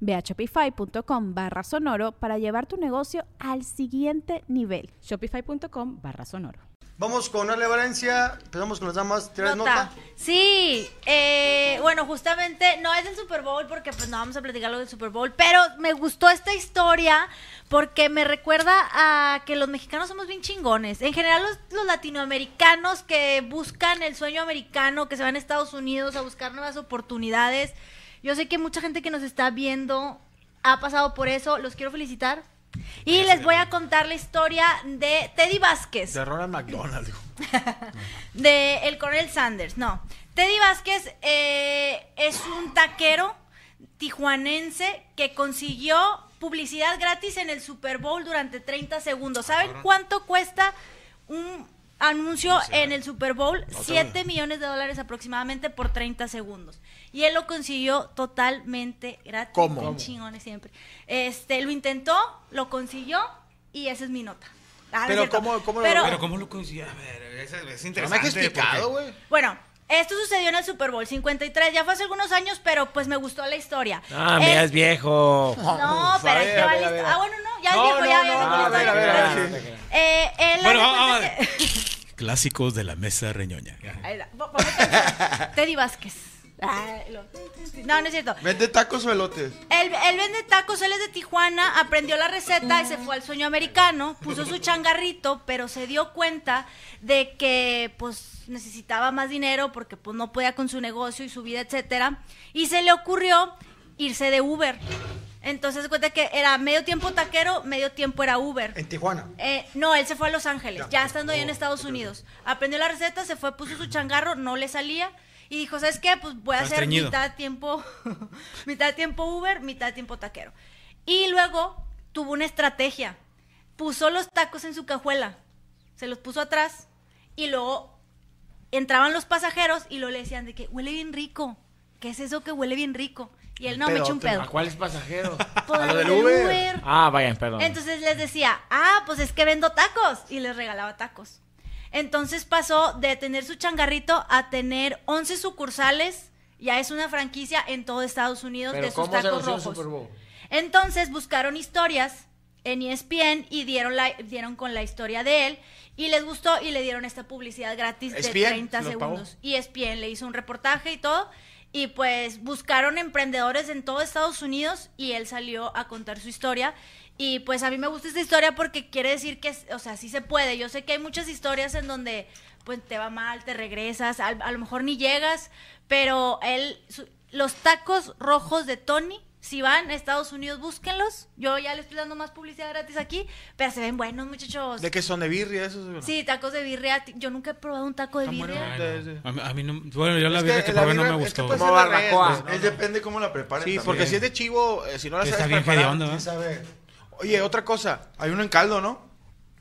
Ve a shopify.com barra sonoro para llevar tu negocio al siguiente nivel. Shopify.com barra sonoro. Vamos con Ale Valencia, empezamos con las damas, ¿tienes nota? Nota. Sí, eh, bueno, justamente no es del Super Bowl porque pues no vamos a platicar lo del Super Bowl, pero me gustó esta historia porque me recuerda a que los mexicanos somos bien chingones. En general los, los latinoamericanos que buscan el sueño americano, que se van a Estados Unidos a buscar nuevas oportunidades. Yo sé que mucha gente que nos está viendo ha pasado por eso, los quiero felicitar. Y les voy a contar la historia de Teddy Vázquez De Ronald McDonald, de el coronel Sanders, no. Teddy Vázquez eh, es un taquero tijuanense que consiguió publicidad gratis en el Super Bowl durante 30 segundos. ¿Saben cuánto cuesta un anuncio en el Super Bowl? 7 millones de dólares aproximadamente por 30 segundos. Y él lo consiguió totalmente gratis. ¿Cómo? Chingones siempre. Este, lo intentó, lo consiguió y esa es mi nota. Ah, no es Pero cierto. ¿cómo- cómo lo- Pero- Pero ¿cómo lo consiguió? A ver, es, es No me interesante. has explicado, güey. Bueno, esto sucedió en el Super Bowl 53, ya fue hace algunos años, pero pues me gustó la historia. Ah, Eh, mira, es viejo. No, A pero ahí ver, te a va ver, a ver. histo- Ah, bueno, no, ya No, es viejo, no, ya, no, ya no, tengo la a ver, historia. a ver, a ver, sí. Eh, él Bueno, hace vamos. cuenta que- Clásicos de la mesa reñoña. Teddy Vázquez. Ah, lo- No, no es cierto. ¿Vende tacos o elotes? Él, él vende tacos, él es de Tijuana, aprendió la receta y se fue al sueño americano, puso su changarrito, pero se dio cuenta de que pues necesitaba más dinero porque pues no podía con su negocio y su vida, etcétera, y se le ocurrió irse de Uber. Entonces se cuenta que era medio tiempo taquero, medio tiempo era Uber. En Tijuana. Eh, no, él se fue a Los Ángeles, Ya. ya estando ahí en Oh, Estados Unidos. Aprendió la receta, se fue, puso su changarro, no le salía. Y dijo, ¿sabes qué? Pues voy a hacer estreñido. mitad tiempo, mitad tiempo Uber, mitad tiempo taquero. Y luego tuvo una estrategia. Puso los tacos en su cajuela, se los puso atrás y luego entraban los pasajeros y luego le decían de que huele bien rico. ¿Qué es eso que huele bien rico? Y él no me echó un pedo. ¿A cuáles pasajeros? Pues, A lo del Uber. Ah, vayan, perdón. entonces les decía, ah, pues es que vendo tacos. Y les regalaba tacos. Entonces pasó de tener su changarrito a tener 11 sucursales. Ya es una franquicia en todo Estados Unidos de sus tacos rojos. Entonces buscaron historias en E ESPN y dieron, la, dieron con la historia de él. Y les gustó y le dieron esta publicidad gratis de ESPN, 30 ¿se los pagó? segundos. Y ESPN le hizo un reportaje y todo. Y pues buscaron emprendedores en todo Estados Unidos y él salió a contar su historia. Y pues a mí me gusta esta historia porque quiere decir que, o sea, sí se puede. Yo sé que hay muchas historias en donde pues te va mal, te regresas, a, a lo mejor ni llegas, pero él, su- los tacos rojos de Tony, si van a Estados Unidos, búsquenlos. Yo ya le estoy dando más publicidad gratis aquí, pero se ven buenos, muchachos. ¿De qué son? ¿De birria? Esos? Sí, tacos de birria. Yo nunca he probado un taco de birria. buenos. Ay, de- no. de- A, mí, a mí no. Bueno, yo la Es birria que la probé no me es que gustó. puede güey. ser Como barbacoa. pues, Es depende cómo la preparen. Sí, también. porque si es de chivo, eh, si no la Que sabes está bien preparar, ¿verdad? sí sabe. Oye, otra cosa, hay uno en caldo, ¿no?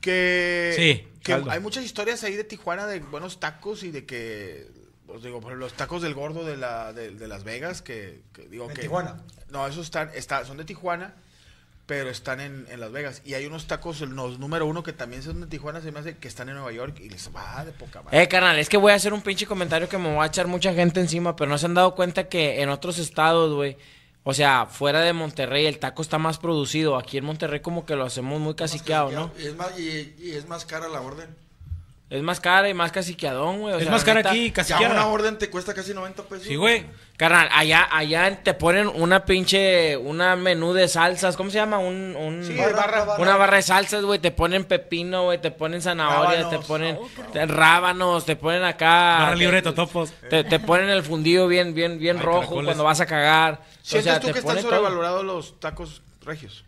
Que, Sí, que caldo. hay muchas historias ahí de Tijuana de buenos tacos y de que, os digo, por los tacos del gordo de, la, de, de Las Vegas, que, que digo ¿De que... Tijuana? No, esos están, está, son de Tijuana, pero están en, en Las Vegas. Y hay unos tacos, los número uno, que también son de Tijuana, se me hace que están en Nueva York y les va de poca madre. Eh, carnal, es que voy a hacer un pinche comentario que me va a echar mucha gente encima, pero no se han dado cuenta que en otros estados, güey, o sea, fuera de Monterrey, el taco está más producido. Aquí en Monterrey como que lo hacemos muy caciqueado, ¿no? Y es más, y, y es más cara la orden. Es más cara y más caciqueadón, güey. o Es sea, más cara neta, aquí, casi Ya una orden te cuesta casi 90 pesos. Sí, güey. Carnal, allá, allá te ponen una pinche, una menú de salsas, ¿cómo se llama? Un, un- Sí, Barra, barra, barra. una barra de salsas, güey, te ponen pepino, güey, te ponen zanahorias, Rábanos. te ponen te- rábanos, te ponen acá. Barra libre de totopos. Te, te ponen el fundido bien, bien, bien Ay, rojo caracoles. cuando vas a cagar. O ¿Sientes sea, tú te que están sobrevalorados los tacos regios?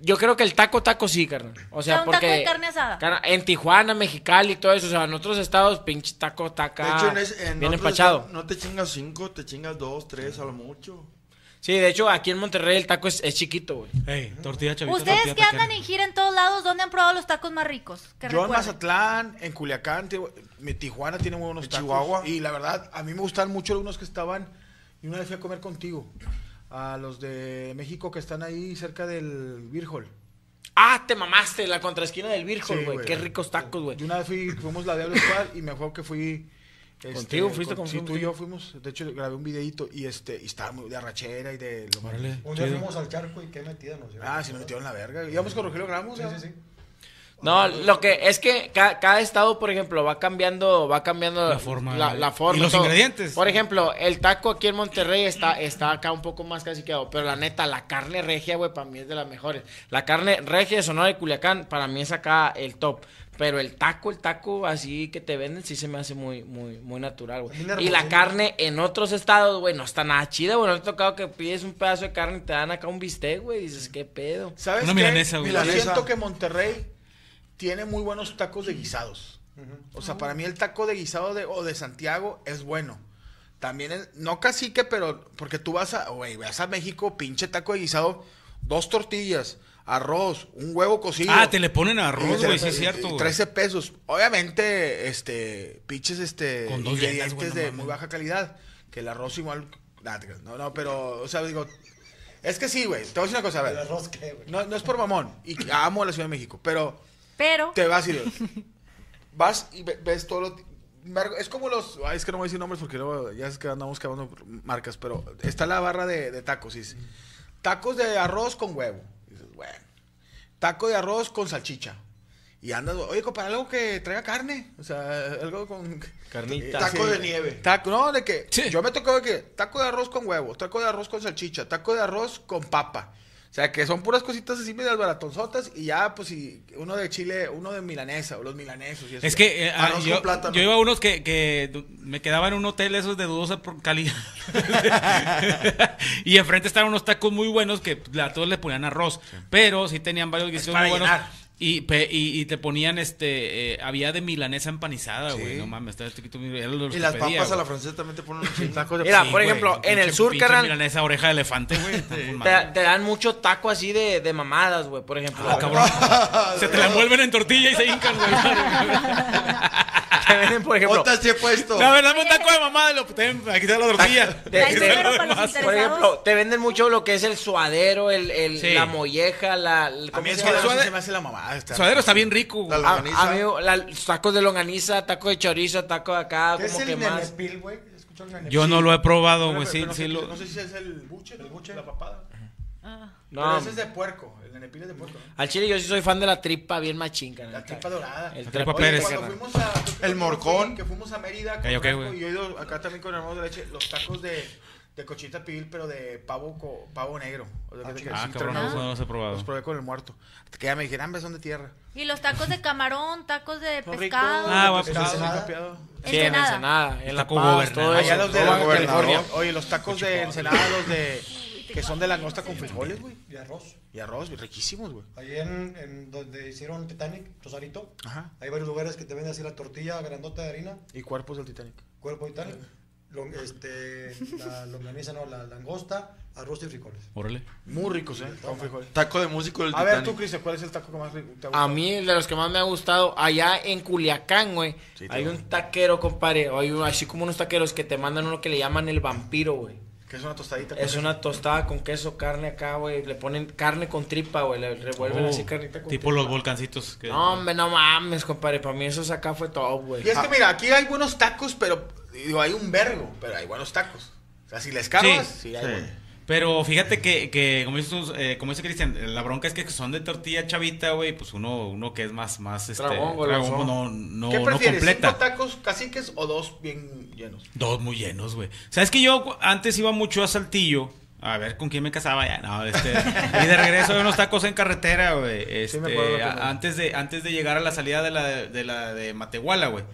Yo creo que el taco, taco sí, carnal. O sea, un porque. taco de carne asada. en Tijuana, Mexicali y todo eso. O sea, en otros estados, pinche taco, taca. De hecho, en, ese- en bien empachado. No te chingas 5, te chingas 2, 3 a lo mucho. Sí, de hecho, aquí en Monterrey el taco es, es chiquito, güey. Ey, tortilla chavita. Ustedes tortilla que andan en gira en todos lados, ¿dónde han probado los tacos más ricos? Que Yo en recuerden. Mazatlán, en Culiacán, tío, mi Tijuana tiene muy buenos En tacos. Chihuahua. Y la verdad, a mí me gustan mucho algunos que estaban. Y una vez fui a comer contigo. A los de México que están ahí cerca del Virgol. Ah, te mamaste, la contraesquina del Virgo, Sí, güey. Qué ricos tacos, güey. Y una vez fui, fuimos la Diablo Squad y me acuerdo que fui. este, ¿Contigo? ¿Fuiste con- Sí, tú y yo fuimos. De hecho, grabé un videito y este y estaba muy de arrachera y de lo Un día chido. fuimos al charco y qué metida nos. Ah, sí me metieron en la verga. Íbamos con Rogelio Gramos. Sí, ¿no? sí, sí. No, lo que es que ca- cada, estado, por ejemplo, va cambiando, va cambiando La forma. la, la forma. Y los todo. ingredientes. Por ejemplo, el taco aquí en Monterrey está, está acá un poco más caciqueado, pero la neta, la carne regia, güey, para mí es de las mejores. La carne regia de Sonora y Culiacán, para mí es acá el top. Pero el taco, el taco así que te venden, sí se me hace muy, muy, muy natural, güey. Y la carne en otros estados, güey, no está nada chida, güey. No ha tocado que pides un pedazo de carne y te dan acá un bistec, güey. Dices, ¿qué pedo? ¿Sabes Una qué? milanesa, güey. Milanesa. siento que Monterrey tiene muy buenos tacos de guisados. O sea, para mí el taco de guisado de, o de Santiago es bueno. También, es- no cacique, pero porque tú vas a, güey, vas a México, pinche taco de guisado, dos tortillas, arroz, un huevo cocido. Ah, te le ponen arroz, güey, sí es cierto, y güey. 13 pesos. Obviamente, este, pinches, este, Con dos ingredientes llenas, de muy baja calidad. Que el arroz igual, no, no, pero, o sea, digo, es que sí, güey, te voy a decir una cosa, a El ver. arroz qué, güey. No, no es por mamón, y amo la Ciudad de México, pero Pero, te vas y vas y ve- ves todo lo... Es como los... ay, es que no voy a decir nombres porque luego ya es que andamos cavando marcas, pero está la barra de, de tacos. y dice, tacos de arroz con huevo. Y dices, bueno. Taco de arroz con salchicha. Y andas, oye, para algo que traiga carne. O sea, algo con... Carnita. Taco de nieve. Taco, no, de que... Sí. Yo me tocó de que taco de arroz con huevo, taco de arroz con salchicha, taco de arroz con papa. O sea, que son puras cositas así medias baratonzotas y ya, pues, si uno de chile, uno de milanesa, o los milanesos y eso. Es que eh, ah, yo, yo iba a unos que, que me quedaba en un hotel esos de dudosa calidad. y enfrente estaban unos tacos muy buenos que a todos le ponían arroz. Pero sí tenían varios guisos muy buenos. llenar. Y, pe- y, y te ponían este. eh, había de milanesa empanizada, güey. No mames, estaba chiquito. Y las pedía, papas a la francesa también te ponen un tacos de Mira, Sí, por güey, ejemplo, en el sur, pinche carnal, milanesa oreja de elefante, güey. te, te dan mucho taco así de, de mamadas, güey, por ejemplo. Ah, cabrón. Se te la envuelven en tortilla y se hincan, güey. Te venden, por ejemplo, Otas sí he puesto. La verdad, un taco de mamada. Lo, ten, aquí está la tortilla. te- primero para los por ejemplo, te venden mucho lo que es el suadero, el, el- Sí. la molleja, la... el- A ¿cómo mí es se que llama? eso suade- sí se me hace la mamada. está- Suadero está bien rico, güey. La A- longaniza. amigo, tacos de longaniza, taco de chorizo, taco de acá, ¿Qué es como que el más. el nenepil? Yo no lo he probado, güey. Sí, sí no, sé, lo... no sé si es el buche, el buche, la papada. Pero No, ese es de puerco, el nenepil es de puerco. ¿no? al chile yo sí soy fan de la tripa bien machinca. La tripa dorada. El tripa Oye, Pérez. Cuando fuimos a, El morcón. Que fuimos a Mérida. Con Franco, y yo he ido acá también con hermanos de leche. Los tacos de, de cochita pibil, pero de pavo, co- pavo negro. O sea, que- que Ah, cabrón, trenados. no los he probado. Los probé con el muerto. Que ya me dijeron, ambas son de tierra. y los tacos de camarón, tacos de pescado. Ah, pues, Pescado, ah. Sí, en Ensenada. Ensenada, en La gobernador. todo Allá eso. los de. California. Oye, los tacos de Ensenada, los de. Que son de langosta con frijoles, güey. Y arroz. Y arroz, riquísimos, güey. Ahí en, en donde hicieron Titanic, Rosarito, Ajá. hay varios lugares que te venden así la tortilla grandota de harina, Y cuerpos del Titanic. cuerpo Titanic, long- este, la longaniza, no, la langosta, arroz y frijoles. Órale. Muy ricos, ¿eh? Con frijoles. Taco de músico del A ver, tú, Titanic. Cristian, ¿cuál es el taco que más te ha A gustado? mí, de los que más me ha gustado, allá en Culiacán, güey, Sí, hay un taquero, compadre. Hay un- así como unos taqueros que te mandan uno que le llaman el vampiro, güey. Que es una tostadita. Es una tostada con queso, carne acá, güey. Le ponen carne con tripa, güey. Le revuelven Oh, así carnita con Tipo tripa. los volcancitos. Que... No, hombre, no mames, compadre. Para mí esos acá fue top, güey. Y es que mira, aquí hay buenos tacos, pero digo, hay un vergo, pero hay buenos tacos. O sea, si les cargas, sí, hay Sí. Pero fíjate que, que como, dices tú, eh, como dice Cristian, la bronca es que son de tortilla chavita, güey, pues uno, uno que es más, más, este, Tragón, goloso. tragón, no, no, ¿Qué no prefieres? completa. ¿Cinco tacos caciques o dos bien llenos? Dos muy llenos, güey. ¿Sabes que yo antes iba mucho a Saltillo? A ver con quién me casaba ya. No, este, y de regreso de unos tacos en carretera, güey. Este, me acuerdo que a- me- antes, de, antes de llegar a la salida de la de, la de Matehuala, güey.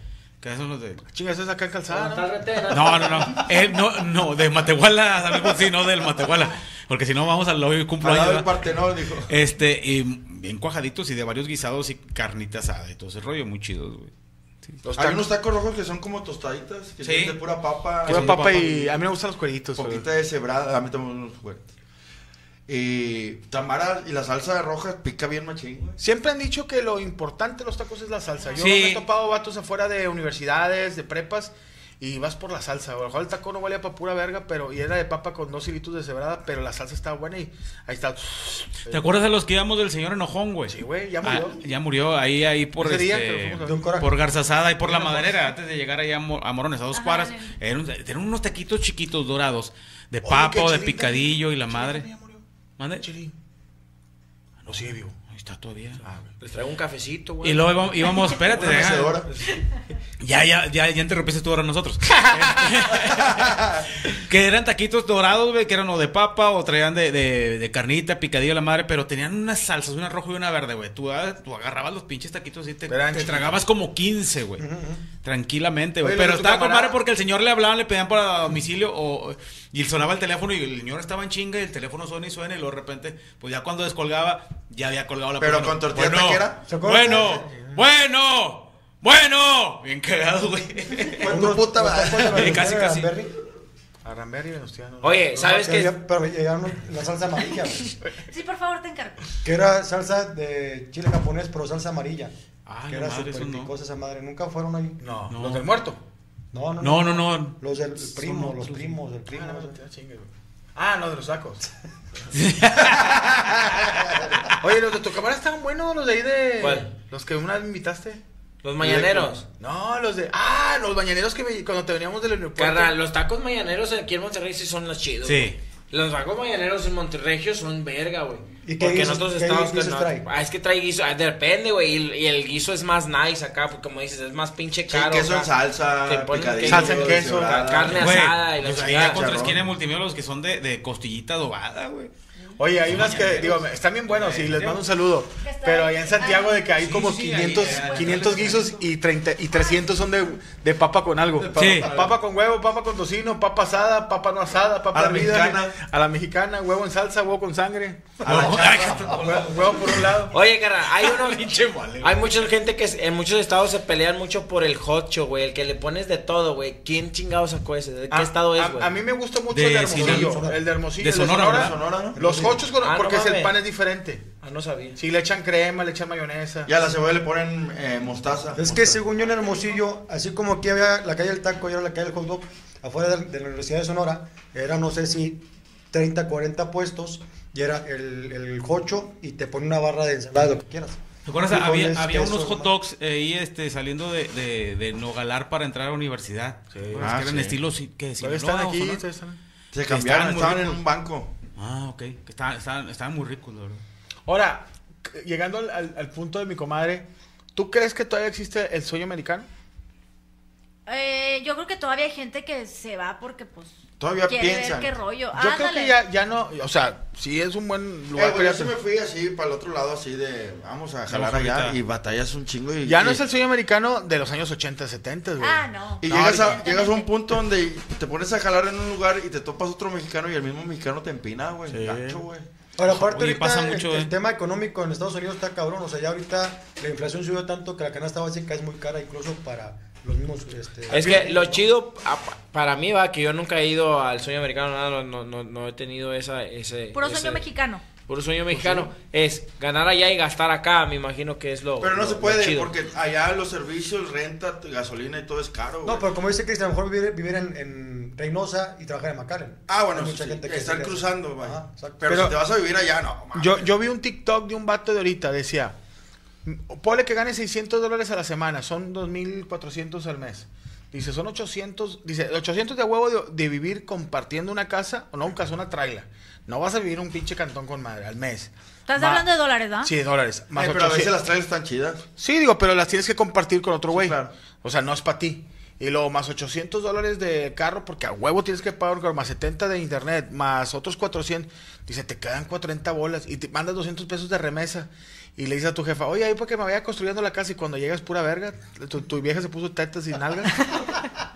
Que son los de. Chingas, es acá en calzada, ¿no? No, no, no. Eh, no, no, de Matehuala, algo así, no del Matehuala. Porque si no, vamos al hoy Al cumpleaños. ¿verdad? Partenón, dijo. Este, y bien cuajaditos y de varios guisados y carnita asada y todo ese rollo, muy chidos, güey. Los Hay tacos, unos tacos rojos que son como tostaditas, que Sí. tienen de pura papa. pura son papa papa. y a mí me gustan los cueritos. poquita de cebrada, a mí también unos fuertes. Y Tamara y la salsa roja pica bien machín, güey. Siempre han dicho que lo importante de los tacos es la salsa. Yo Sí. me he topado vatos afuera de universidades, de prepas, y vas por la salsa. A lo mejor el taco no valía para pura verga, pero y era de papa con dos hilitos de cebrada, pero la salsa estaba buena y ahí está. ¿Te acuerdas de los que íbamos del señor Enojón, güey? Sí, güey, ya murió. Ah, ya murió ahí, ahí por Ese día este, que lo fuimos a ver. De un coraje. por Garzazada y por la maderera, antes de llegar allá a, Mo- a Morones, a dos Ajá, cuadras. Eran, tenían unos taquitos chiquitos dorados, de papa o de picadillo y la madre. ¿Mande? Chilín. No sigue vivo. Está todavía. Les traigo un cafecito, güey. Y luego íbamos, íbamos espérate, ya, ya, ya, ya, interrumpiste tú ahora nosotros. que eran taquitos dorados, güey, que eran o de papa o traían de, de, de carnita, picadillo la madre, pero tenían unas salsas, una roja y una verde, güey. Tú, ah, tú agarrabas los pinches taquitos y te, tragabas como 15, güey. Tranquilamente, güey. Pero estaba con madre porque el señor le hablaban, le pedían para domicilio o, y sonaba el teléfono y el señor estaba en chinga y el teléfono suena y suena y luego de repente, pues ya cuando descolgaba, ya había colgado la Pero con tortilla bueno, taquera. ¿Se acuerdan bueno, bueno, bueno. Bien cagado, güey. Con tu puta madre. Casi, casi. A Ramberry y Venustiano. Oye, ¿sabes qué? Pero, llegaron la salsa amarilla, güey. Sí, por favor, te encargo. Que era salsa de chile japonés, pero salsa amarilla. Ay, que no era súper picosa esa madre. Nunca fueron ahí. No, No. los del muerto. No, no, No, no, no. Los del primo, los primos, del primo. Ah, no Ah, no, de los tacos. Oye, los de tu cámara están buenos, los de ahí de. ¿Cuál? Los que una vez me invitaste. Los mañaneros. No, los de. Ah, los mañaneros que me- cuando te veníamos del aeropuerto. Carnal, los tacos mañaneros aquí en Monterrey sí son los chidos. Sí. güey. Los tacos mañaneros en Monterrey son verga, güey. ¿Y qué Porque en guisos- otros qué estados que guisos no- trae? Ah, es que trae guiso, ah, depende, güey. Y, el- y el guiso es más nice acá, porque como dices, es más pinche Sí, caro. queso en salsa, picadillo, salsa en queso, carne asada y la los ahí chingada. contra esquina de multimedia los que son de, de costillita adobada, güey. Oye, hay unas que, digo, están bien buenos y les mando un saludo. Pero allá en Santiago de que hay como sí, 500, ahí, ahí, 500 guisos y 30 y 300 son de, de papa con algo. Sí. Papa con huevo, papa con tocino, papa asada, papa no asada, papa A la mexicana. A la mexicana, huevo en salsa, huevo con sangre. A la. Huevo, huevo por un lado. Oye, carnal, hay uno. Hay mucha gente que en muchos estados se pelean mucho por el hocho, güey. El que le pones de todo, güey. ¿Quién chingado sacó ese? ¿De qué A- estado es, a, güey? a mí me gusta mucho De el de Hermosillo. El de Hermosillo. De el Sonora, ¿verdad? Sonora, ¿no? Los con- Ah, porque el pan es diferente. Ah, no sabía. Sí, le echan crema, le echan mayonesa. Y a la cebolla le ponen eh, mostaza. Es que según yo en Hermosillo, así como aquí había la calle del taco y ahora la calle del hot dog, afuera de, de la Universidad de Sonora, era no sé si 30, 40 puestos, y era el, el jocho y te pone una barra de ensalada, lo que quieras. ¿Te acuerdas? Había, había queso, unos hot dogs eh, ahí este, saliendo de, de, de Nogalar para entrar a la universidad. Sí. ¿Te acuerdas? Ah, que eran sí. estalos sí, que están aquí. Están- Se cambiaron, estaban en un banco. Ah, ok. Que estaban, estaban, estaban muy ricos, la verdad. Ahora, llegando al, al- al punto de mi comadre, ¿tú crees que todavía existe el sueño americano? Eh, yo creo que todavía hay gente que se va porque, pues. Todavía quiere piensan. ver qué rollo. Yo creo que ya, ya no, o sea, sí es un buen Eh, lugar. güey, yo para sí ir a- me fui así para el otro lado, así de vamos a jalar Vamos allá ahorita. y batallas un chingo. Y, ya no es el sueño americano de los años 80, 70, güey. Ah, no. Y No, llegas, a, llegas a un punto donde te pones a jalar en un lugar y te topas otro mexicano y el mismo mexicano te empina, güey. Sí. Gacho, güey. Ahora, aparte, Oye, ahorita pasa el- mucho, el, eh. tema económico en Estados Unidos está cabrón. O sea, ya ahorita la inflación subió tanto que la canasta básica es muy cara, incluso para los mismos. Este, Es que lo chido a- para mí va que yo nunca he ido al sueño americano, nada, no, no, no he tenido esa, ese... Puro ese- sueño mexicano. Puro sueño mexicano. Es ganar allá y gastar acá, me imagino que es lo Pero no lo- se puede porque allá los servicios, renta, gasolina y todo es caro, güey. No, pero como dice Cristian, a lo mejor vivir, vivir en, en Reynosa y trabajar en McAllen. Ah, bueno, mucha sí, gente que están cruzando, güey. Ajá. Pero, Pero- si te vas a vivir allá, no. Yo, yo vi un TikTok de un vato de ahorita, decía, ponle que gane 600 dólares a la semana, son 2.400 al mes. Dice, son 800, dice, 800 de huevo de, de vivir compartiendo una casa, o no un casa, una traila. No vas a vivir un pinche cantón con madre al mes. Estás Ma- hablando de dólares, ¿ah? Sí, de dólares. Más Eh, pero a veces 800. las trailers están chidas. Sí, digo, pero las tienes que compartir con otro güey. claro. O sea, no es para ti. Y luego más 800 dólares de carro, porque a huevo tienes que pagar un carro, más 70 de internet, más otros 400. Dice, te quedan 40 bolas y te mandas 200 pesos de remesa. Y le dices a tu jefa, oye, ahí porque me vaya construyendo la casa y cuando llegas pura verga, tu, tu vieja se puso tetas y nalgas.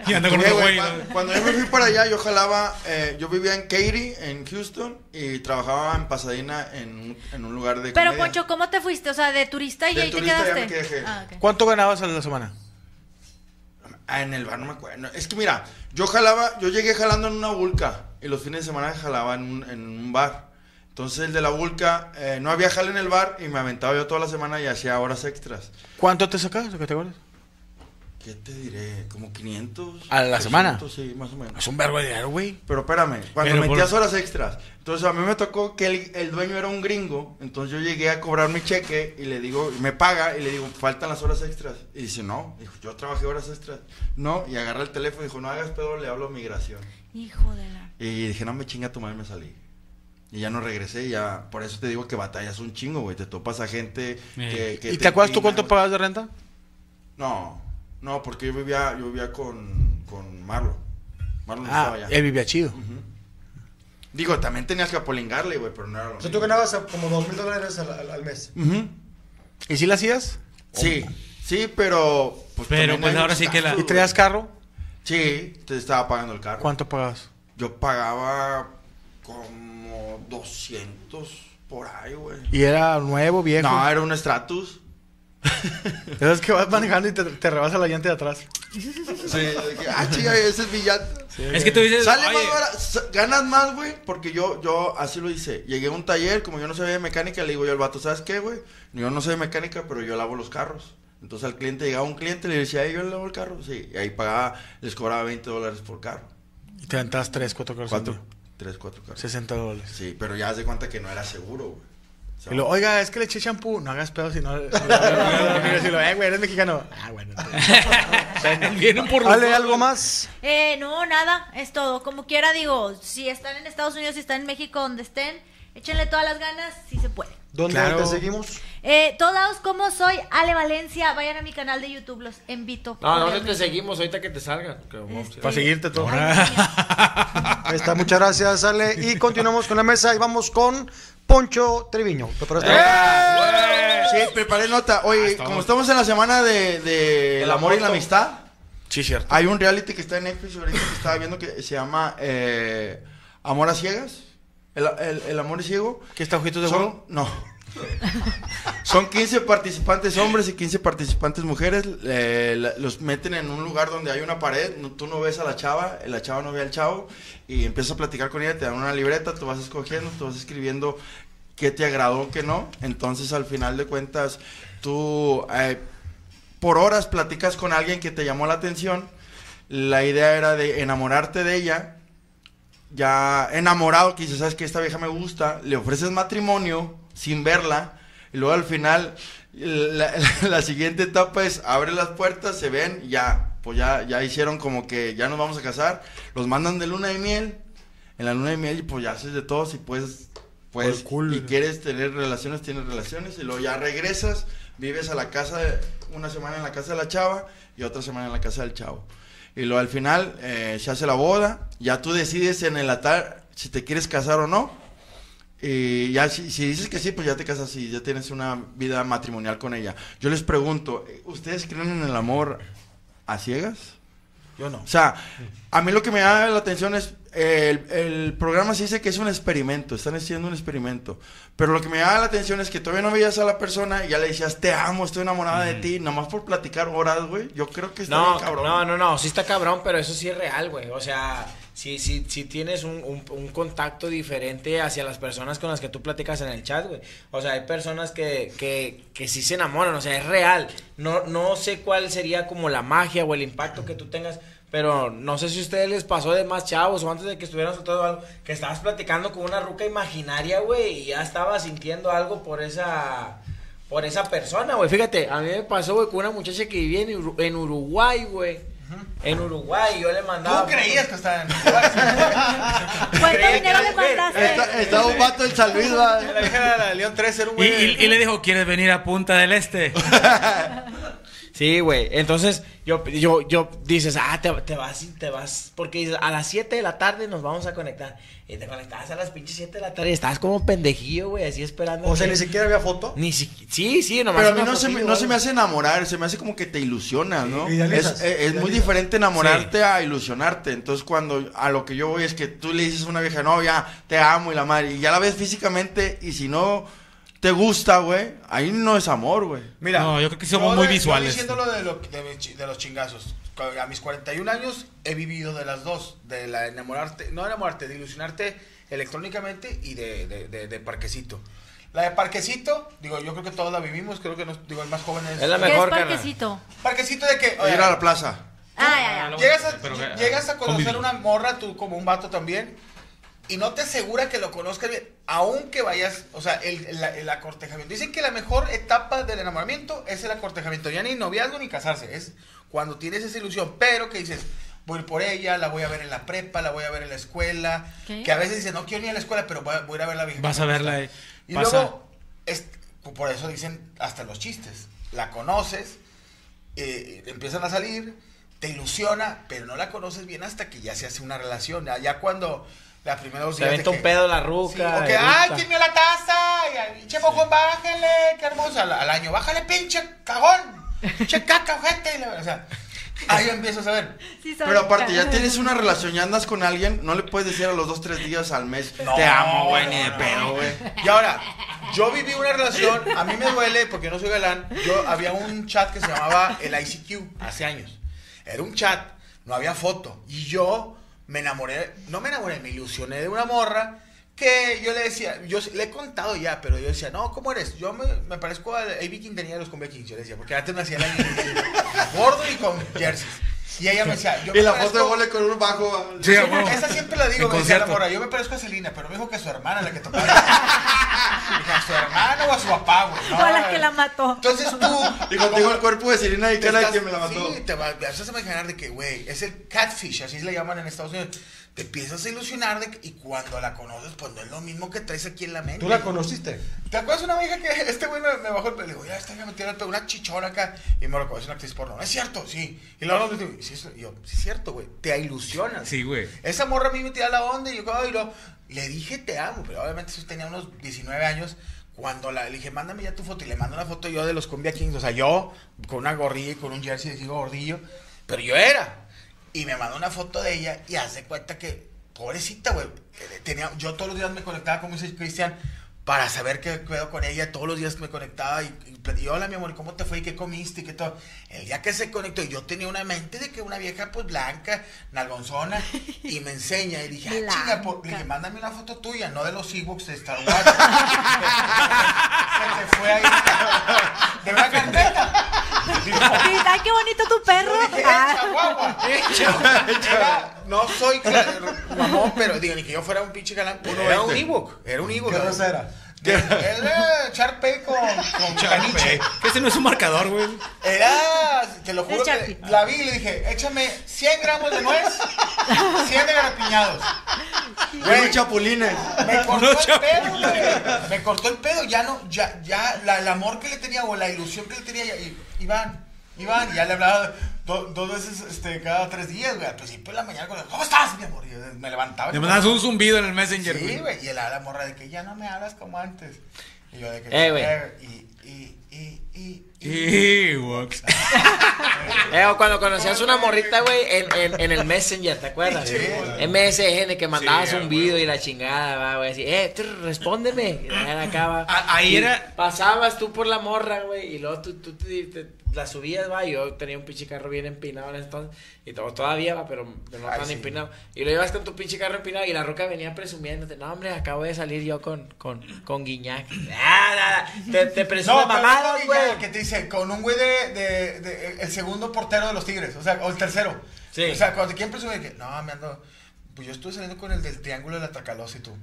Y anda con güey, güey. Cuando yo me fui para allá, yo jalaba, eh, yo vivía en Katy, en Houston, y trabajaba en Pasadena en un, en un lugar de Pero, comedia. Poncho, ¿cómo te fuiste? O sea, de turista y De ahí te turista ya quedaste. me quedé. Ah. ¿Cuánto ganabas a la semana? Ah, en el bar no me acuerdo. Es que mira, yo jalaba, yo llegué jalando en una vulca y los fines de semana jalaba en un, en un bar. Entonces el de la vulca, eh, no había jale en el bar y me aventaba yo toda la semana y hacía horas extras. ¿Cuánto te sacabas? ¿Qué te acuerdas? ¿Qué te diré? ¿Como 500? ¿A la semana? Sí, más o menos. Es un verbo de dinero, güey. Pero espérame, cuando Pero por- metías horas extras. Entonces a mí me tocó que el, el dueño era un gringo. Entonces yo llegué a cobrar mi cheque y le digo, me paga y le digo, faltan las horas extras. Y dice, no, dijo, yo trabajé horas extras. No, y agarra el teléfono y dijo, no hagas pedo, le hablo a migración. Hijo de la. Y dije, no me chinga tu madre, me salí. Y ya no regresé, y ya, por eso te digo que batallas un chingo, güey. Te topas a gente que, que ¿Y te acuerdas tú cuánto güey. pagabas de renta? No, no, porque yo vivía, yo vivía con, con Marlo. Marlo no estaba Ah, allá. él vivía chido. Digo, también tenías que apolingarle, güey, pero no era lo O sea, tú ganabas como dos mil dólares al, al- al mes. ¿Y si la hacías? Sí, sí, pero... Pues, Pero, pues, ahora sí que la- ¿Y traías carro? Sí, te estaba pagando el carro. ¿Cuánto pagabas? Yo pagaba como 200 por ahí, güey. ¿Y era nuevo, viejo? No, era un Stratus. Esas que vas manejando y te, te rebasa la llanta de atrás. Sí, de que, ah, chica, ese es billete. Es que tú dices, Sale oye, más barato, ganas más, güey, porque yo, yo así lo hice. Llegué a un taller, como yo no sabía de mecánica, le digo yo al vato, ¿sabes qué, güey? Yo no sé de mecánica, pero yo lavo los carros. Entonces al cliente llegaba un cliente y le decía, "Ey, yo le lavo el carro. Sí, y ahí pagaba, les cobraba 20 dólares por carro. Y te aventabas 3, 4 carros. Cuatro, al día. tres, cuatro carros. 60 dólares. Sí, pero ya haz de cuenta que no era seguro, güey. O sea, Y lo, oiga, es que le eché champú. No hagas pedo si no. Si lo, eh, güey, eres mexicano. Ah, bueno. vienen por ¿Vale algo más? Eh, no, nada, es todo. Como quiera, digo, si están en Estados Unidos, si están en México, donde estén, échenle todas las ganas, si se puede. ¿Dónde Claro. te seguimos? Eh, todos como soy, Ale Valencia, vayan a mi canal de YouTube, los invito. No, ¿dónde te seguimos ahorita que te salgan? Este- Para seguirte todo. Ahí está, muchas gracias, Ale. Y continuamos con la mesa y vamos con Poncho Treviño. ¿Preparaste? Sí, preparé nota. Oye, como estamos en la semana de, de el amor y la amistad, Sí, cierto. hay un reality que está en Netflix ahorita que estaba viendo que se llama eh, Amor a Ciegas. El, el- el amor es ciego. ¿Qué está ojitos de Son, huevo? no. Son 15 participantes hombres y 15 participantes mujeres. eh, la- los meten en un lugar donde hay una pared. no- tú no ves a la chava, la chava no ve al chavo. Y empiezas a platicar con ella. Te dan una libreta, tú vas escogiendo, tú vas escribiendo qué te agradó, qué no. Entonces, al final de cuentas, tú eh, por horas platicas con alguien que te llamó la atención. La idea era de enamorarte de ella ya enamorado, que dices, sabes que esta vieja me gusta, le ofreces matrimonio sin verla, y luego al final, la, la siguiente etapa es, abre las puertas, se ven, ya, pues ya, ya hicieron como que ya nos vamos a casar, los mandan de luna de miel, en la luna de miel, pues ya haces de todos, y pues, pues, cool. y quieres tener relaciones, tienes relaciones, y luego ya regresas, vives a la casa, de- una semana en la casa de la chava, y otra semana en la casa del chavo. Y luego al final eh, se hace la boda, ya tú decides en el altar si te quieres casar o no. Y ya si, si dices que sí, pues ya te casas y ya tienes una vida matrimonial con ella. Yo les pregunto, ¿ustedes creen en el amor a ciegas? Yo no. O sea, a mí lo que me llama la atención es, eh, el, el programa se dice que es un experimento, están haciendo un experimento, pero lo que me llama la atención es que todavía no veías a la persona y ya le decías, te amo, estoy enamorada de ti, nomás por platicar horas, güey, yo creo que está No, bien cabrón. no, no, no, sí está cabrón, pero eso sí es real, güey. O sea, sí, sí, sí tienes un, un, contacto diferente hacia las personas con las que tú platicas en el chat, güey. O sea, hay personas que, que, que sí se enamoran, o sea, es real. No, no sé cuál sería como la magia o el impacto que tú tengas, pero no sé si a ustedes les pasó de más chavos o antes de que estuvieran soltando algo, que estabas platicando con una ruca imaginaria, güey, y ya estabas sintiendo algo por esa por esa persona, güey. Fíjate, a mí me pasó, güey, con una muchacha que vivía en Uruguay, güey. En Uruguay, yo le mandaba. Tú creías que estaba en ¿Cuánto Creí que dinero le mandaste? Está- Estaba un vato en San Luis. La vieja era la de León 3 era un Y, güey. y- y le dijo, ¿quieres venir a Punta del Este? Sí, güey. Entonces, yo, yo, yo dices, ah, te, te vas, y te vas. Porque dices, a las 7 de la tarde nos vamos a conectar. Y te conectabas a las pinches 7 de la tarde y estabas como pendejillo, güey, así esperando. O sea, ni siquiera había foto. Ni si... Sí, sí, nomás. Pero a mí no se, me, no se me hace enamorar, se me hace como que te ilusionas, ¿no? Es, Idealizas, es- es muy diferente enamorarte a ilusionarte. Entonces, cuando a lo que yo voy es que tú le dices a una vieja, no, ya te amo y la madre, y ya la ves físicamente, y si no te gusta, güey, ahí no es amor, güey. Mira, No, yo creo que somos muy de- yo visuales. diciendo lo de, lo- de de los chingazos. A mis 41 años he vivido de las dos. De la enamorarte, no enamorarte, de ilusionarte electrónicamente y de, de, de- de parquecito. La de parquecito, digo, yo creo que todos la vivimos, creo que nos, digo, el más joven es... Es la ¿Qué es mejor, parquecito? Parquecito de que... oye, Ir a la plaza. Ah, ya, ya. Llegas a, Pero llegas a conocer convivir. una morra, tú como un vato también, y no te asegura que lo conozcas bien, aunque vayas, o sea, el, el- el acortejamiento. Dicen que la mejor etapa del enamoramiento es el acortejamiento, ya ni noviazgo ni casarse, es cuando tienes esa ilusión, pero que dices, voy a ir por ella, la voy a ver en la prepa, la voy a ver en la escuela, ¿Qué? que a veces dices, no quiero ni a la escuela, pero voy a, voy a ir a ver la vieja. Vas a verla, eh, Y pasa. luego, es- por eso dicen hasta los chistes, la conoces, eh, empiezan a salir, te ilusiona, pero no la conoces bien hasta que ya se hace una relación. Ya, ya cuando la primera dos Se aventa un que- pedo la Sí, ruca. o que, eructa. ay, ¿quién me la taza? Y, che, mojón, bájale, qué hermosa. Al, al año, bájale, pinche cagón, che, caca, ojete. y la- O sea, ahí empiezas a ver. Sí, soy Pero aparte, ya tienes una relación, ya andas con alguien, no le puedes decir a los dos, tres días al mes, No, te amo, güey, ni de pedo, no. güey. Y ahora, yo viví una relación, a mí me duele porque no soy galán. Yo había un chat que se llamaba el ICQ hace años. Era un chat, no había foto. Y yo me enamoré, no me enamoré, me ilusioné de una morra que yo le decía, yo le he contado ya, pero yo decía, no, ¿cómo eres? Yo me, me parezco al AB Quintanilla de los Cumbia Kings, yo le decía, porque antes me hacía la gordo y con jerseys. Y ella me decía, yo Y me la foto de parezco- gole con un bajo. Sí, a esa siempre la digo, me decía la morra, yo me parezco a Celina, pero me dijo que a su hermana la que tocaba. A su hermana o a su papá, güey. No, O a la que la mató. Entonces tú... Y contigo el cuerpo de Serena y cara quien me la mató. Sí, te vas a imaginar de que, güey, es el catfish, así le llaman en Estados Unidos. Te empiezas a ilusionar de que, y cuando la conoces, pues no es lo mismo que traes aquí en la mente. ¿Tú la conociste? ¿Te acuerdas de una vieja que este güey me, me bajó el pelo? Le digo, ya esta me pelo, una chichona acá. Y me lo es una actriz porno. ¿Es cierto? Sí. Y luego me digo, sí, es- y yo, sí es cierto, güey. Te ilusionas. Sí, güey. Esa morra a mí me tira la onda y yo, ay, lo- le dije te amo, pero obviamente eso tenía unos 19 años. Cuando la, le dije, mándame ya tu foto y le mando una foto yo de los Cumbia Kings, o sea, yo con una gorrilla y con un jersey de gordillo, pero yo era. Y me mandó una foto de ella y hace cuenta que, pobrecita, güey, tenía, yo todos los días me conectaba, como dice Cristian, para saber qué pedo con ella, todos los días me conectaba y, y, y, hola mi amor, ¿cómo te fue? ¿Y qué comiste? ¿Y qué todo? El día que se conectó, yo tenía una mente de que una vieja pues blanca, nalgonzona, y me enseña y dije, ah, chinga, por- le dije, mándame una foto tuya, no de los Ewoks de Star Wars. se te fue ahí de una carpeta. Ay, qué bonito tu perro. Ah. No soy cla- mamón, pero digo, ni que yo fuera un pinche galán. Era un ebook, era un ebook. ¿Qué raza era? Era Charpey con, con caniche. Que ese no es un marcador, güey. Era, te lo juro que Sharpie. la vi y le dije, échame 100 gramos de nuez, 100 de garapiñados. Güey, chapulines. Me cortó No, el pedo, güey. Me cortó el pedo, ya no, ya, ya, la, el amor que le tenía o la ilusión que le tenía, ya, y- Iván, Iván, y ya le hablaba do- dos veces este, cada tres días, güey. Al principio de la mañana, con el, ¿cómo estás, mi amor? Y yo me levantaba. y Le mandas un zumbido en el Messenger, Sí, güey. güey. Y él a la morra de que ya no me hablas como antes. Y yo de que. Eh, güey. Y, Ewoks. Eh, o cuando conocías una morrita, güey, en, en, en el Messenger, ¿te acuerdas? Sí. MSN, que mandabas Sí, un video y la chingada, güey, así, eh, trr, respóndeme. Y acaba. Ahí Y era- Pasabas tú por la morra, güey, y luego tú, tú te, te- la subías, va, y yo tenía un pinche carro bien empinado en ese entonces, y todo, todavía va, pero, pero no Ay, tan sí. empinado. Y lo ibas con tu pinche carro empinado, y la roca venía presumiéndote, no, hombre, acabo de salir yo con, con, con Guiñac. Ah, nada, te, te presume No, no, güey. Que te dice, con un güey de, de, de- el segundo portero de los Tigres, o sea, o el tercero. Sí. O sea, cuando te quieren presumir que, no, me ando, pues yo estuve saliendo con el del triángulo de la Tracalosa y tú.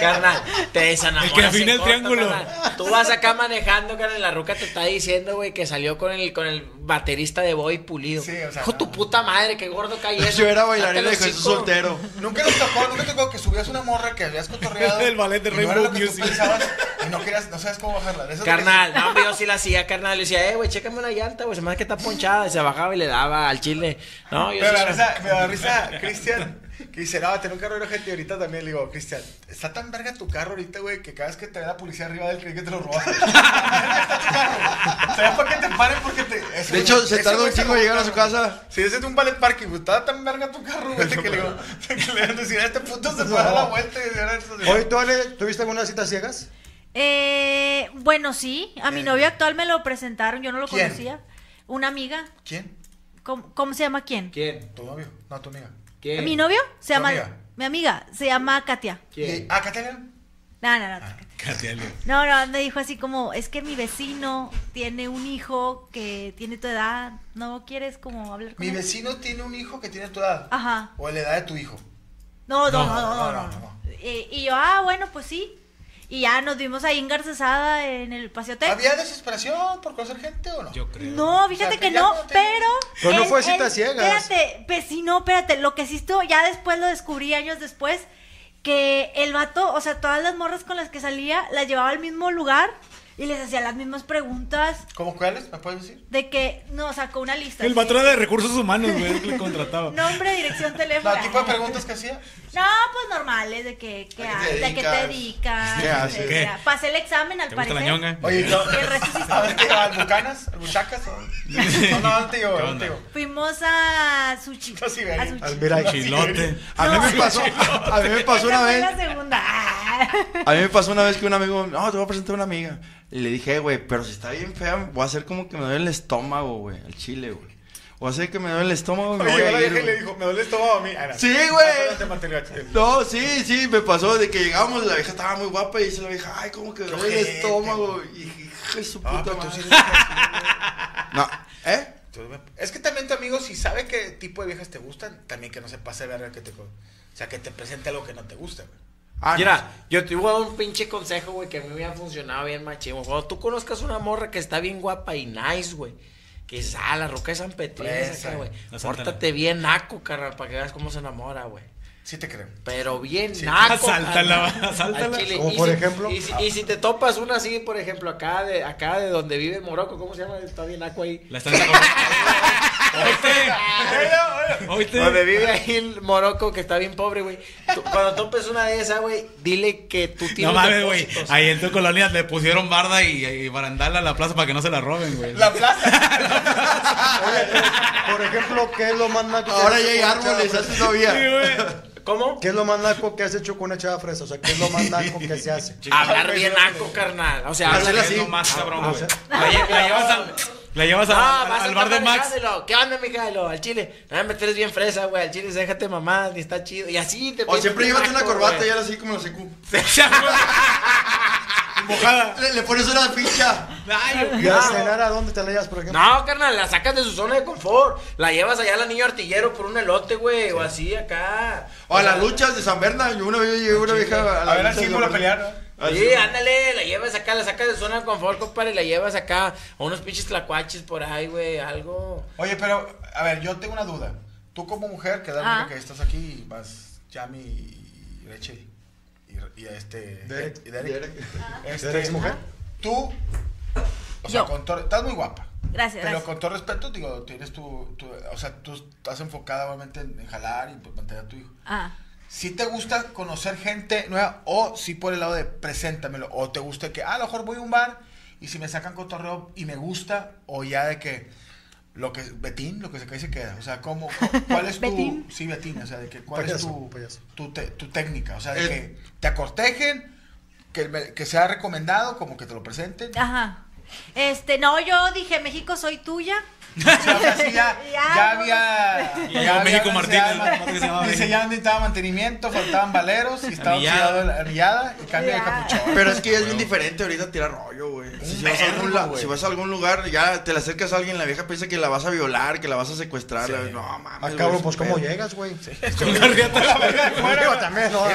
Carnal, te desenamoras. El que afina el corto, triángulo. carnal. Tú vas acá manejando, carnal, la ruca te está diciendo, güey, que salió con el, con el baterista de Boy Pulido. Sí, o sea, Hijo no. tu puta madre, qué gordo cae eso. Yo era bailarín de Jesús soltero. Nunca nos tocó, nunca te tocó que subías una morra que habías cotorreado. El ballet de no era Rainbow lo que tú Music. pensabas y no querías, no sabes cómo bajarla. Carnal, no, yo sí la hacía, carnal. Le decía, eh, güey, chécame una llanta, güey, se me hace que está ponchada. Y se bajaba y le daba al chile. No, yo da risa, me da risa, Cristian. Que dice, no, tener un carro de gente ahorita también. Le digo, Cristian, está tan verga tu carro ahorita, güey, que cada vez que te ve la policía arriba del creen que te lo robaste. está tu carro. ¿Sabes para qué te paren? Porque te. ese De hecho, se güey un chingo llegar a su casa. Si ese es un ballet parking, pues estaba tan verga tu carro, güey, que le digo, que le iban a decir, este puto se fue a dar la vuelta y. Oye, ¿tú, Ale, tuviste algunas citas ciegas? Eh, bueno, sí. A mi Eh. novio actual me lo presentaron, yo no lo ¿Quién? conocía. Una amiga. ¿Quién? ¿Cómo, cómo se llama quién? ¿Quién? ¿Tu novio? No, tu amiga. ¿Quién? ¿Mi novio? Se ¿Tu llama. amiga? Mi amiga. Se llama Katia. ¿Quién? Ah, Catalina. No, no, no. Ah. Catialio. No, no, me dijo así como, es que mi vecino tiene un hijo que tiene tu edad, ¿no quieres como hablar con Mi él? vecino tiene un hijo que tiene tu edad. Ajá. O la edad de tu hijo. No, no, No, no, no, no, no, no, no. no. Eh, y yo, ah, bueno, pues sí. Y ya nos vimos ahí engarcesada en el paseote. ¿Había desesperación por conocer gente o no? Yo creo. No, fíjate O sea, que no, no te- pero... Pero no él- fue cita él- ciegas. Espérate, pues sí, no, espérate. Lo que sí estuvo, ya después lo descubrí años después, que el vato, o sea, todas las morras con las que salía, las llevaba al mismo lugar y les hacía las mismas preguntas ¿Cómo cuáles? ¿Me puedes decir? de que, no, sacó una lista. El patrón de recursos humanos, güey, que le contrataba. Nombre, dirección, teléfono. No, tipo de preguntas que hacía. No, pues normales, de que, que, ¿A qué te de que te dedicas? ¿Qué haces? ¿Qué? Pasé el examen, al ¿Te gusta la parecer. ñonga? Oye, yo. Y el resto sí ¿A dónde te iba? ¿Al Bucanas? ¿Al Buchacas? o- No, no, ¿dónde. Fuimos a Sushi. A Siberia. A Sushi. Al Mirai. Chilote. A mí me pasó, a mí me pasó una fue vez. la segunda. A mí me pasó una vez que un amigo, no, te voy a presentar a una amiga. Y le dije, "Eh, güey, pero si está bien fea, voy a hacer como que me duele el estómago, güey, al chile, güey. Voy a hacer que me duele el estómago me Oye, voy llegó a la ir, vieja y le dijo, me duele el estómago a mí. Ah. Sí, güey. no te mantengas. No, sí, sí, me pasó de que llegamos, la vieja estaba muy guapa y dice la vieja, ay, como que me duele el estómago. Y dije, hija de su puta madre. sí No, ¿eh? Es que también tu amigo, si sabe qué tipo de viejas te gustan, también que no se pase de verga que te. co- O sea, que te presente algo que no te gusta, güey. Ah, no. Mira, yo te voy a dar un pinche consejo, güey, que a mí me ha funcionado bien machín. Cuando tú conozcas una morra que está bien guapa y nice, güey. Que dices, ah, la roca de San Petrín, esa, güey. Pórtate bien naco, carnal, para que veas cómo se enamora, güey. Sí te creo. Pero bien Sí. naco. Asáltala, asáltala. Como por si- ejemplo. Y si, y si te topas una así, por ejemplo, acá de acá de donde vive Morocco, ¿cómo se llama? Está bien naco ahí. La están Oíste. Oíste. Donde vive ahí el Morocco, que está bien pobre, güey. Tú- Cuando topes una de esas, güey, dile que tú tienes No mames, güey. Ahí en tu colonia le pusieron barda y, y barandal a la plaza para que no se la roben, güey. La plaza. Por ejemplo, ¿qué es lo más naco que Ahora ya hay árboles, fresa? novia. Sí, güey. ¿Cómo? ¿Qué es lo más naco que has hecho con una chava fresa? O sea, ¿qué es lo más naco que se hace? Hablar bien naco, carnal. O sea, hablar así. Es lo más cabrón, Ah, güey. o sea. La, lle- la llevas al, la llevas al- Ah, vas a al bar de Max. manejándolo. ¿Qué onda, Mijailo? Al chile. No, me eres bien fresa, güey. Al chile, déjate mamá, ni está chido. Y así te O siempre llévate una corbata güey. y ahora así como la secu. Mojada. Le, le pones una ficha. Ay, ¿Y a cenar a dónde te la llevas, por ejemplo? No, carnal, la sacas de su zona de confort. La llevas allá al niño artillero por un elote, güey. O así acá. O a sea, las luchas de San Bernardo. Yo una vez llegué una vieja a A la ver al lucha de símbolo a San pelear, Bernardo. ¿no? Así. Sí, ándale, la llevas acá, la sacas de su zona de confort, compadre, y la llevas acá a unos pinches tlacuaches por ahí, güey, algo. Oye, pero, a ver, yo tengo una duda. Tú como mujer, que Ah. única que estás aquí, vas Yami y Leche y, y este... Derek. y Derek. Derek. Este, ¿Derek es mujer? Tú, o sea, Yo. con todo, estás muy guapa. Gracias, Pero gracias. con todo respeto, digo, tienes tu, tu- o sea, tú estás enfocada obviamente en, en jalar y pues, mantener a tu hijo. Ah. Si te gusta conocer gente nueva o si por el lado de preséntamelo o te gusta que ah, a lo mejor voy a un bar y si me sacan cotorreo y me gusta o ya de que lo que Betín, lo que se cae se queda, o sea, cómo cu- cuál es tu Betín. sí Betín, o sea, de que cuál es tu payaso. tu, te- tu técnica, o sea, de El- que te acortejen, que, me- que sea recomendado, como que te lo presenten. Ajá. Este, no, yo dije, México soy tuya. Sí, o sea, sí, ya, no. había. Ya, había México Martínez, de- ¿no? ¿Cómo que se llamaba? Dice, ya necesitaba mantenimiento, faltaban valeros y estaba oxidado la anillada y cambio de capuchón. Pero es que ya es bien diferente ahorita tirar rollo, güey. Si, vas a algún vergo, la- güey. si vas a algún lugar, ya te le acercas a alguien, la vieja piensa que la vas a violar, que la vas a secuestrar. la- No, mames. Ah, cabrón, es pues ¿cómo llegas, güey? Con la riata en la verga. Digo, también, ¿no? Ay,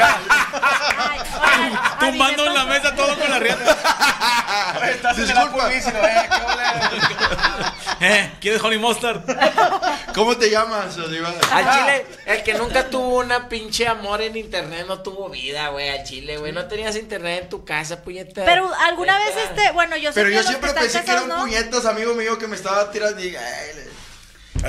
oigan, Tumbando en la mesa todo con la riata. Estás en eh, qué. Eh, ¿quieres honey mustard? ¿Cómo te llamas? Al chile, el que nunca tuvo una pinche amor en internet no tuvo vida, güey, al chile, güey. No tenías internet en tu casa, puñeta. Pero alguna vez este, bueno, yo sé Pero que yo siempre que pensé que era casados, un ¿no? puñetas, amigo mío, que me estaba tirando y... ay,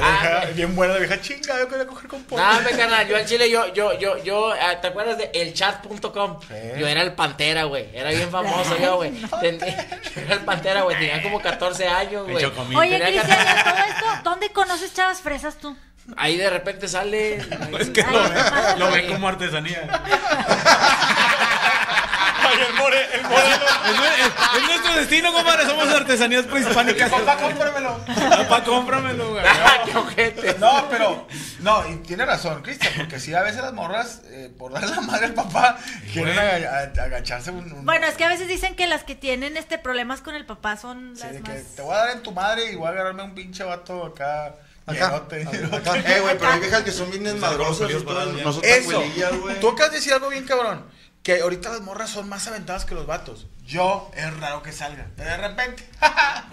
Ah, vieja, bien buena la vieja chinga, yo quería coger con pollo. No, me carnal, yo al chile, yo, yo, yo, yo, ah, ¿te acuerdas de elchat.com? Yo era el Pantera, güey, era bien famoso yo, güey. Yo era el Pantera, güey, tenía como 14 años, güey. Oye, Cristian, que- ¿y a todo esto, ¿dónde conoces chavas fresas tú? Ahí de repente sale... Es que lo, pásale. lo ven como artesanía. Ay, el more, el modelo. Es, nue- es nuestro destino, compadre. Somos artesanías prehispánicas. Papá, cómpramelo. Papá, cómpramelo, güey. Ah, qué ojete. No, pero, no, y tiene razón, Cristian, porque sí, a veces las morras, eh, por darle la madre al papá, quieren agacharse un, un- Bueno, es que a veces dicen que las que tienen este problemas con el papá son Sí, las de que más... te voy a dar en tu madre y voy a agarrarme un pinche vato acá. Acá. Eh, güey, pero hay viejas que son bien desmadrosas Eso. Tú acabas de decir algo bien cabrón. Que ahorita las morras son más aventadas que los vatos. Yo, es raro que salga. De repente. La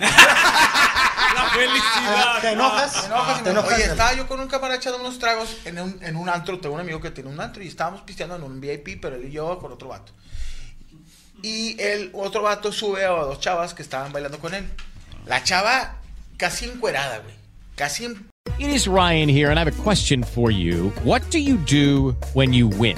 felicidad. ¿Te enojas? Me enojas y ¿Te me- enojas? Oye, estaba yo con un camarada echando unos tragos en un, en un antro. Tengo un amigo que tiene un antro y estábamos pisteando en un VIP, pero él y yo con otro vato. Y el otro vato sube a dos chavas que estaban bailando con él. La chava casi encuerada, güey. Casi en It is Ryan here, and I have a question for you. What do you do when you win?